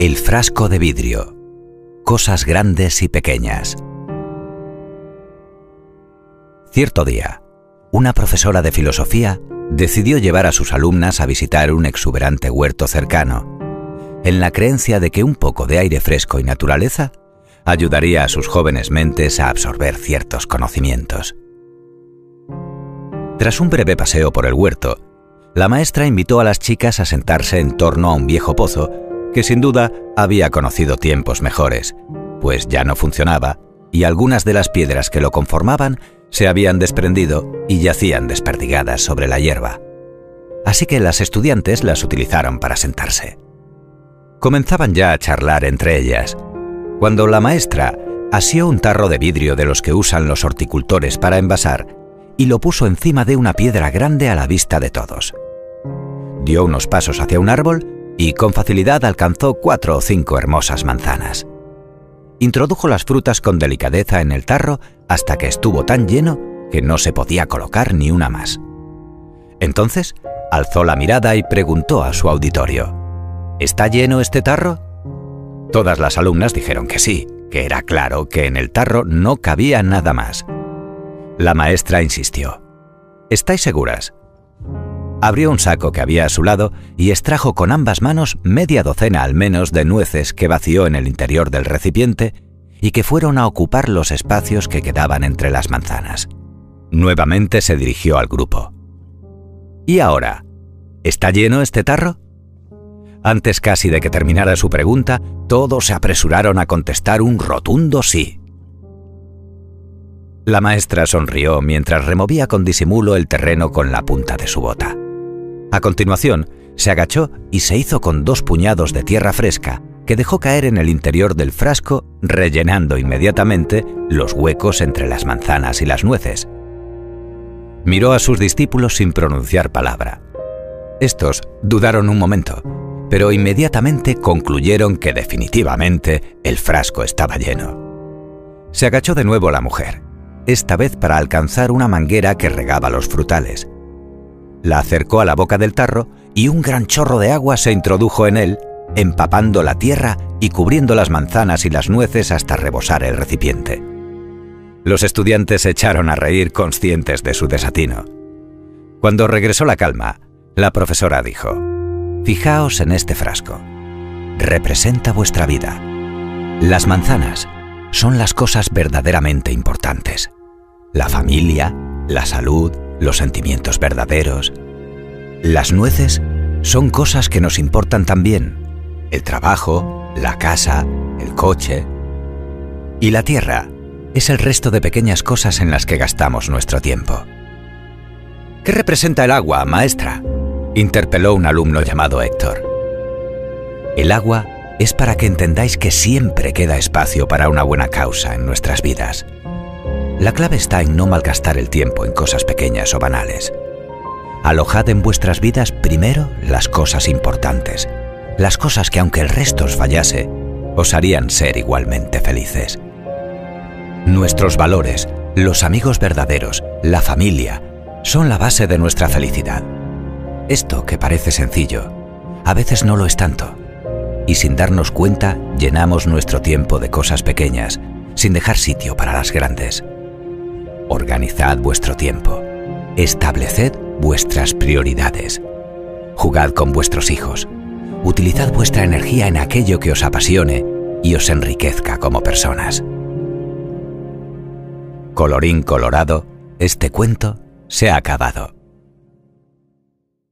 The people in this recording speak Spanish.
El frasco de vidrio. Cosas grandes y pequeñas. Cierto día, una profesora de filosofía decidió llevar a sus alumnas a visitar un exuberante huerto cercano, en la creencia de que un poco de aire fresco y naturaleza ayudaría a sus jóvenes mentes a absorber ciertos conocimientos. Tras un breve paseo por el huerto, la maestra invitó a las chicas a sentarse en torno a un viejo pozo que sin duda había conocido tiempos mejores, pues ya no funcionaba y algunas de las piedras que lo conformaban se habían desprendido y yacían desperdigadas sobre la hierba. Así que las estudiantes las utilizaron para sentarse. Comenzaban ya a charlar entre ellas, cuando la maestra asió un tarro de vidrio de los que usan los horticultores para envasar y lo puso encima de una piedra grande a la vista de todos. Dio unos pasos hacia un árbol y con facilidad alcanzó cuatro o cinco hermosas manzanas. Introdujo las frutas con delicadeza en el tarro hasta que estuvo tan lleno que no se podía colocar ni una más. Entonces, alzó la mirada y preguntó a su auditorio, ¿Está lleno este tarro? Todas las alumnas dijeron que sí, que era claro que en el tarro no cabía nada más. La maestra insistió. ¿Estáis seguras? Abrió un saco que había a su lado y extrajo con ambas manos media docena al menos de nueces que vació en el interior del recipiente y que fueron a ocupar los espacios que quedaban entre las manzanas. Nuevamente se dirigió al grupo. ¿Y ahora? ¿Está lleno este tarro? Antes casi de que terminara su pregunta, todos se apresuraron a contestar un rotundo sí. La maestra sonrió mientras removía con disimulo el terreno con la punta de su bota. A continuación, se agachó y se hizo con dos puñados de tierra fresca que dejó caer en el interior del frasco, rellenando inmediatamente los huecos entre las manzanas y las nueces. Miró a sus discípulos sin pronunciar palabra. Estos dudaron un momento, pero inmediatamente concluyeron que definitivamente el frasco estaba lleno. Se agachó de nuevo la mujer, esta vez para alcanzar una manguera que regaba los frutales. La acercó a la boca del tarro y un gran chorro de agua se introdujo en él, empapando la tierra y cubriendo las manzanas y las nueces hasta rebosar el recipiente. Los estudiantes se echaron a reír conscientes de su desatino. Cuando regresó la calma, la profesora dijo, Fijaos en este frasco. Representa vuestra vida. Las manzanas son las cosas verdaderamente importantes. La familia, la salud, los sentimientos verdaderos. Las nueces son cosas que nos importan también. El trabajo, la casa, el coche. Y la tierra es el resto de pequeñas cosas en las que gastamos nuestro tiempo. ¿Qué representa el agua, maestra? interpeló un alumno llamado Héctor. El agua es para que entendáis que siempre queda espacio para una buena causa en nuestras vidas. La clave está en no malgastar el tiempo en cosas pequeñas o banales. Alojad en vuestras vidas primero las cosas importantes, las cosas que aunque el resto os fallase, os harían ser igualmente felices. Nuestros valores, los amigos verdaderos, la familia, son la base de nuestra felicidad. Esto que parece sencillo, a veces no lo es tanto. Y sin darnos cuenta, llenamos nuestro tiempo de cosas pequeñas, sin dejar sitio para las grandes. Organizad vuestro tiempo. Estableced vuestras prioridades. Jugad con vuestros hijos. Utilizad vuestra energía en aquello que os apasione y os enriquezca como personas. Colorín colorado, este cuento se ha acabado.